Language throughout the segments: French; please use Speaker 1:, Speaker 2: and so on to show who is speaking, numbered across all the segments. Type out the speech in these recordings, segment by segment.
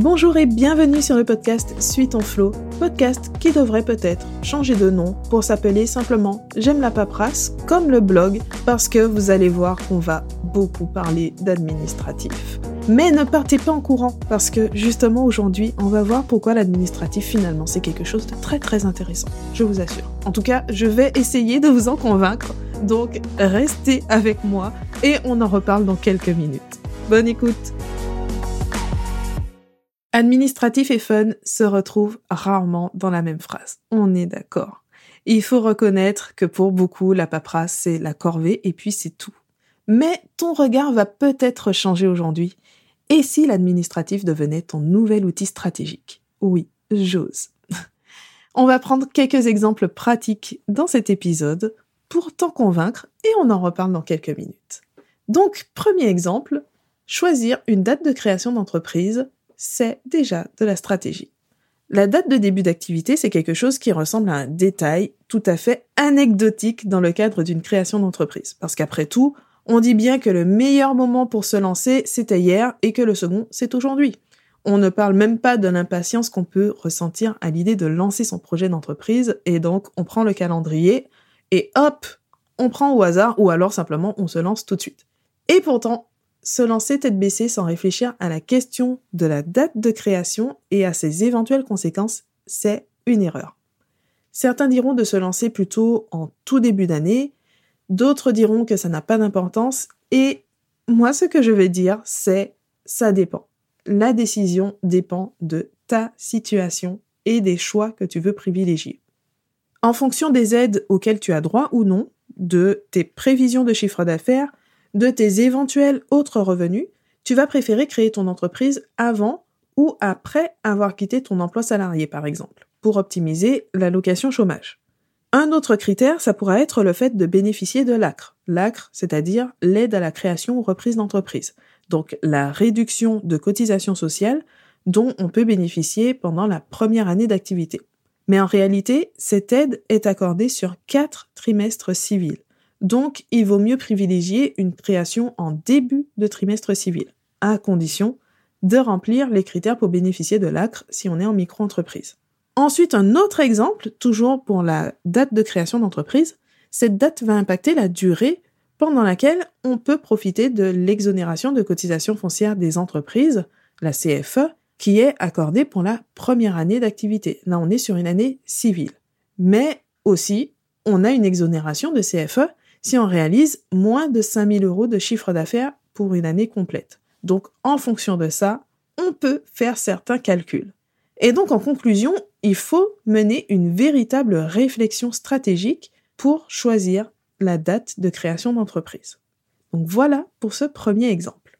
Speaker 1: Bonjour et bienvenue sur le podcast Suis ton flow, podcast qui devrait peut-être changer de nom pour s'appeler simplement J'aime la paperasse, comme le blog, parce que vous allez voir qu'on va beaucoup parler d'administratif. Mais ne partez pas en courant, parce que justement aujourd'hui, on va voir pourquoi l'administratif finalement c'est quelque chose de très très intéressant, je vous assure. En tout cas, je vais essayer de vous en convaincre, donc restez avec moi et on en reparle dans quelques minutes. Bonne écoute Administratif et fun se retrouvent rarement dans la même phrase. On est d'accord. Il faut reconnaître que pour beaucoup, la paperasse, c'est la corvée et puis c'est tout. Mais ton regard va peut-être changer aujourd'hui. Et si l'administratif devenait ton nouvel outil stratégique? Oui, j'ose. on va prendre quelques exemples pratiques dans cet épisode pour t'en convaincre et on en reparle dans quelques minutes. Donc, premier exemple, choisir une date de création d'entreprise c'est déjà de la stratégie. La date de début d'activité, c'est quelque chose qui ressemble à un détail tout à fait anecdotique dans le cadre d'une création d'entreprise. Parce qu'après tout, on dit bien que le meilleur moment pour se lancer, c'était hier et que le second, c'est aujourd'hui. On ne parle même pas de l'impatience qu'on peut ressentir à l'idée de lancer son projet d'entreprise et donc on prend le calendrier et hop, on prend au hasard ou alors simplement on se lance tout de suite. Et pourtant, se lancer tête baissée sans réfléchir à la question de la date de création et à ses éventuelles conséquences, c'est une erreur. Certains diront de se lancer plutôt en tout début d'année, d'autres diront que ça n'a pas d'importance, et moi ce que je vais dire, c'est ça dépend. La décision dépend de ta situation et des choix que tu veux privilégier. En fonction des aides auxquelles tu as droit ou non, de tes prévisions de chiffre d'affaires, de tes éventuels autres revenus, tu vas préférer créer ton entreprise avant ou après avoir quitté ton emploi salarié, par exemple, pour optimiser l'allocation chômage. Un autre critère, ça pourra être le fait de bénéficier de l'ACRE. L'ACRE, c'est-à-dire l'aide à la création ou reprise d'entreprise. Donc la réduction de cotisation sociale dont on peut bénéficier pendant la première année d'activité. Mais en réalité, cette aide est accordée sur quatre trimestres civils. Donc, il vaut mieux privilégier une création en début de trimestre civil, à condition de remplir les critères pour bénéficier de l'ACRE si on est en micro-entreprise. Ensuite, un autre exemple, toujours pour la date de création d'entreprise, cette date va impacter la durée pendant laquelle on peut profiter de l'exonération de cotisation foncière des entreprises, la CFE, qui est accordée pour la première année d'activité. Là, on est sur une année civile. Mais aussi, on a une exonération de CFE si on réalise moins de 5000 euros de chiffre d'affaires pour une année complète. Donc, en fonction de ça, on peut faire certains calculs. Et donc, en conclusion, il faut mener une véritable réflexion stratégique pour choisir la date de création d'entreprise. Donc voilà pour ce premier exemple.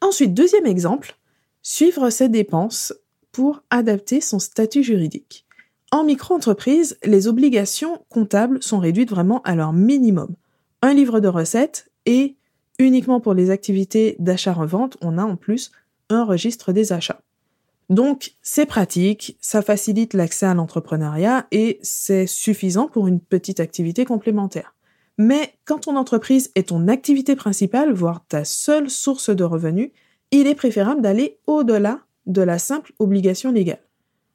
Speaker 1: Ensuite, deuxième exemple, suivre ses dépenses pour adapter son statut juridique. En micro-entreprise, les obligations comptables sont réduites vraiment à leur minimum. Un livre de recettes et uniquement pour les activités d'achat-revente, on a en plus un registre des achats. Donc, c'est pratique, ça facilite l'accès à l'entrepreneuriat et c'est suffisant pour une petite activité complémentaire. Mais quand ton entreprise est ton activité principale, voire ta seule source de revenus, il est préférable d'aller au-delà de la simple obligation légale.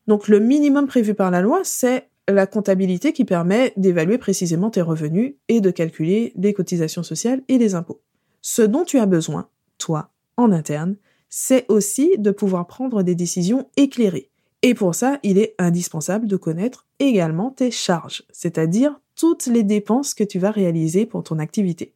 Speaker 1: Donc le minimum prévu par la loi, c'est la comptabilité qui permet d'évaluer précisément tes revenus et de calculer les cotisations sociales et les impôts. Ce dont tu as besoin, toi, en interne, c'est aussi de pouvoir prendre des décisions éclairées. Et pour ça, il est indispensable de connaître également tes charges, c'est-à-dire toutes les dépenses que tu vas réaliser pour ton activité.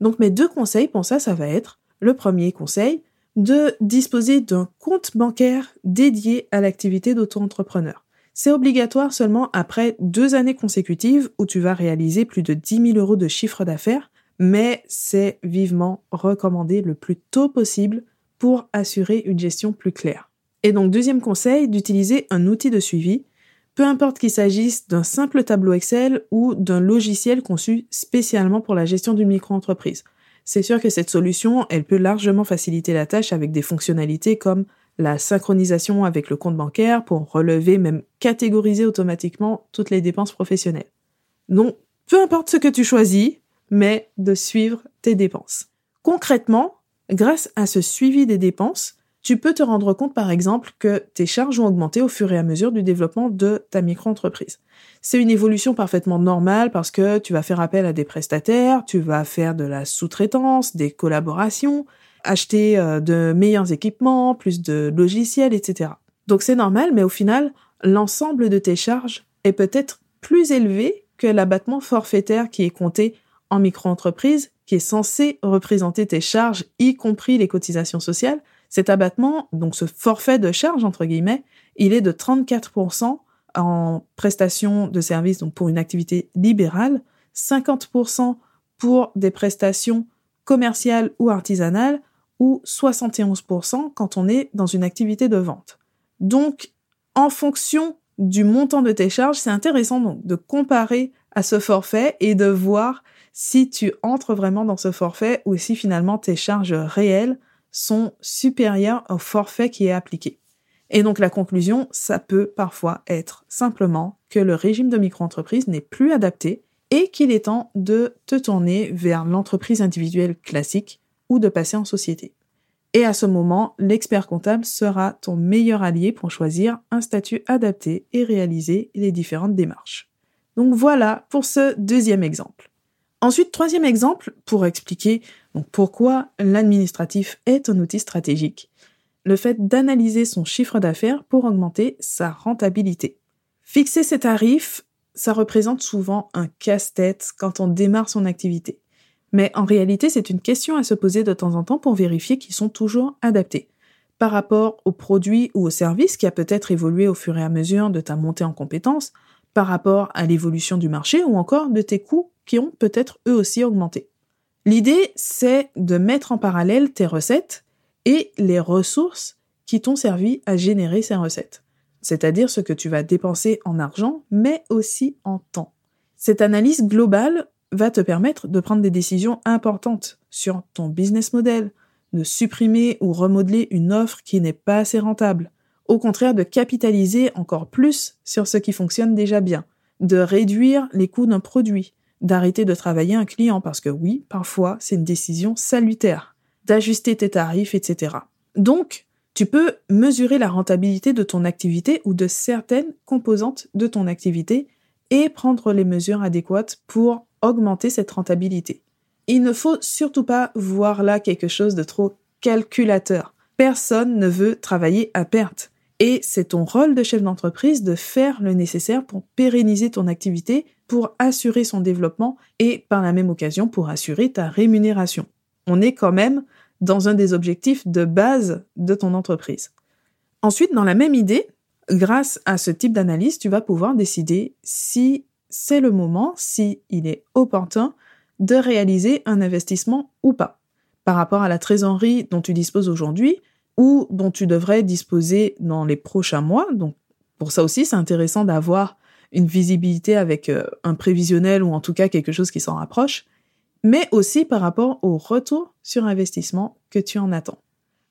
Speaker 1: Donc mes deux conseils pour ça, ça va être le premier conseil, de disposer d'un compte bancaire dédié à l'activité d'auto-entrepreneur. C'est obligatoire seulement après deux années consécutives où tu vas réaliser plus de 10 000 euros de chiffre d'affaires, mais c'est vivement recommandé le plus tôt possible pour assurer une gestion plus claire. Et donc deuxième conseil, d'utiliser un outil de suivi, peu importe qu'il s'agisse d'un simple tableau Excel ou d'un logiciel conçu spécialement pour la gestion d'une micro-entreprise c'est sûr que cette solution, elle peut largement faciliter la tâche avec des fonctionnalités comme la synchronisation avec le compte bancaire pour relever, même catégoriser automatiquement toutes les dépenses professionnelles. Donc, peu importe ce que tu choisis, mais de suivre tes dépenses. Concrètement, grâce à ce suivi des dépenses, tu peux te rendre compte par exemple que tes charges ont augmenté au fur et à mesure du développement de ta micro-entreprise. C'est une évolution parfaitement normale parce que tu vas faire appel à des prestataires, tu vas faire de la sous-traitance, des collaborations, acheter euh, de meilleurs équipements, plus de logiciels, etc. Donc c'est normal, mais au final, l'ensemble de tes charges est peut-être plus élevé que l'abattement forfaitaire qui est compté en micro-entreprise, qui est censé représenter tes charges, y compris les cotisations sociales. Cet abattement, donc ce forfait de charge, entre guillemets, il est de 34% en prestation de services, donc pour une activité libérale, 50% pour des prestations commerciales ou artisanales, ou 71% quand on est dans une activité de vente. Donc, en fonction du montant de tes charges, c'est intéressant donc de comparer à ce forfait et de voir si tu entres vraiment dans ce forfait ou si finalement tes charges réelles sont supérieures au forfait qui est appliqué. Et donc la conclusion, ça peut parfois être simplement que le régime de micro-entreprise n'est plus adapté et qu'il est temps de te tourner vers l'entreprise individuelle classique ou de passer en société. Et à ce moment, l'expert comptable sera ton meilleur allié pour choisir un statut adapté et réaliser les différentes démarches. Donc voilà pour ce deuxième exemple. Ensuite, troisième exemple, pour expliquer pourquoi l'administratif est un outil stratégique, le fait d'analyser son chiffre d'affaires pour augmenter sa rentabilité. Fixer ses tarifs, ça représente souvent un casse-tête quand on démarre son activité. Mais en réalité, c'est une question à se poser de temps en temps pour vérifier qu'ils sont toujours adaptés par rapport au produit ou au service qui a peut-être évolué au fur et à mesure de ta montée en compétences, par rapport à l'évolution du marché ou encore de tes coûts qui ont peut-être eux aussi augmenté. L'idée, c'est de mettre en parallèle tes recettes et les ressources qui t'ont servi à générer ces recettes, c'est-à-dire ce que tu vas dépenser en argent, mais aussi en temps. Cette analyse globale va te permettre de prendre des décisions importantes sur ton business model, de supprimer ou remodeler une offre qui n'est pas assez rentable, au contraire de capitaliser encore plus sur ce qui fonctionne déjà bien, de réduire les coûts d'un produit, d'arrêter de travailler un client parce que oui, parfois c'est une décision salutaire, d'ajuster tes tarifs, etc. Donc, tu peux mesurer la rentabilité de ton activité ou de certaines composantes de ton activité et prendre les mesures adéquates pour augmenter cette rentabilité. Il ne faut surtout pas voir là quelque chose de trop calculateur. Personne ne veut travailler à perte. Et c'est ton rôle de chef d'entreprise de faire le nécessaire pour pérenniser ton activité, pour assurer son développement et par la même occasion pour assurer ta rémunération. On est quand même dans un des objectifs de base de ton entreprise. Ensuite, dans la même idée, grâce à ce type d'analyse, tu vas pouvoir décider si c'est le moment, si il est opportun, de réaliser un investissement ou pas. Par rapport à la trésorerie dont tu disposes aujourd'hui ou dont tu devrais disposer dans les prochains mois. Donc, pour ça aussi, c'est intéressant d'avoir une visibilité avec euh, un prévisionnel ou en tout cas quelque chose qui s'en rapproche, mais aussi par rapport au retour sur investissement que tu en attends.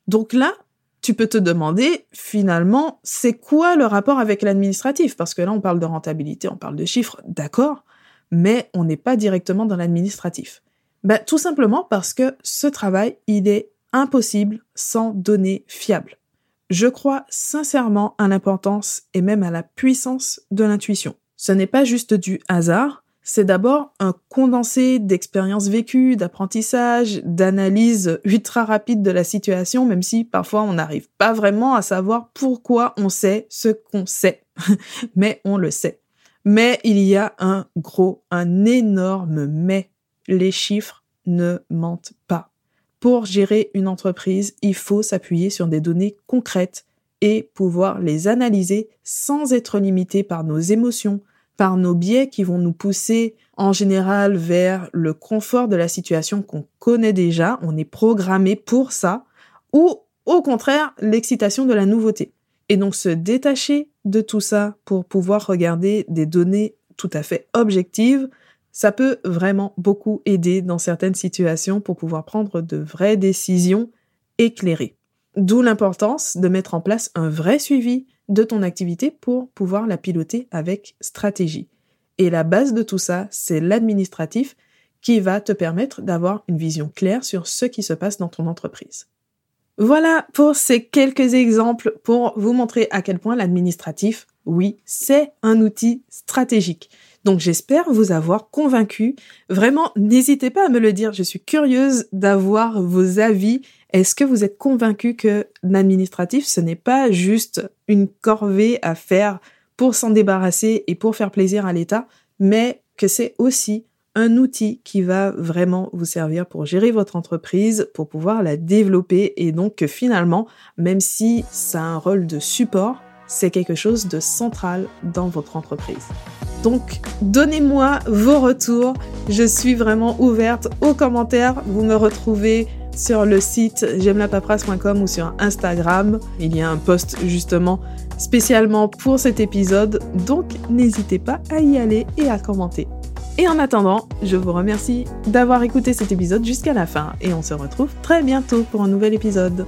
Speaker 1: Donc là, tu peux te demander finalement c'est quoi le rapport avec l'administratif? Parce que là on parle de rentabilité, on parle de chiffres, d'accord, mais on n'est pas directement dans l'administratif. Ben, tout simplement parce que ce travail, il est impossible sans données fiables. Je crois sincèrement à l'importance et même à la puissance de l'intuition. Ce n'est pas juste du hasard, c'est d'abord un condensé d'expériences vécues, d'apprentissage, d'analyse ultra rapide de la situation, même si parfois on n'arrive pas vraiment à savoir pourquoi on sait ce qu'on sait. mais on le sait. Mais il y a un gros, un énorme mais. Les chiffres ne mentent pas. Pour gérer une entreprise, il faut s'appuyer sur des données concrètes et pouvoir les analyser sans être limité par nos émotions, par nos biais qui vont nous pousser en général vers le confort de la situation qu'on connaît déjà, on est programmé pour ça, ou au contraire l'excitation de la nouveauté. Et donc se détacher de tout ça pour pouvoir regarder des données tout à fait objectives, ça peut vraiment beaucoup aider dans certaines situations pour pouvoir prendre de vraies décisions éclairées. D'où l'importance de mettre en place un vrai suivi de ton activité pour pouvoir la piloter avec stratégie. Et la base de tout ça, c'est l'administratif qui va te permettre d'avoir une vision claire sur ce qui se passe dans ton entreprise. Voilà pour ces quelques exemples pour vous montrer à quel point l'administratif, oui, c'est un outil stratégique. Donc j'espère vous avoir convaincu. Vraiment, n'hésitez pas à me le dire. Je suis curieuse d'avoir vos avis. Est-ce que vous êtes convaincu que l'administratif, ce n'est pas juste une corvée à faire pour s'en débarrasser et pour faire plaisir à l'État, mais que c'est aussi un outil qui va vraiment vous servir pour gérer votre entreprise, pour pouvoir la développer et donc que finalement, même si ça a un rôle de support, c'est quelque chose de central dans votre entreprise. Donc, donnez-moi vos retours. Je suis vraiment ouverte aux commentaires. Vous me retrouvez sur le site j'aime ou sur Instagram. Il y a un post justement spécialement pour cet épisode, donc n'hésitez pas à y aller et à commenter. Et en attendant, je vous remercie d'avoir écouté cet épisode jusqu'à la fin et on se retrouve très bientôt pour un nouvel épisode.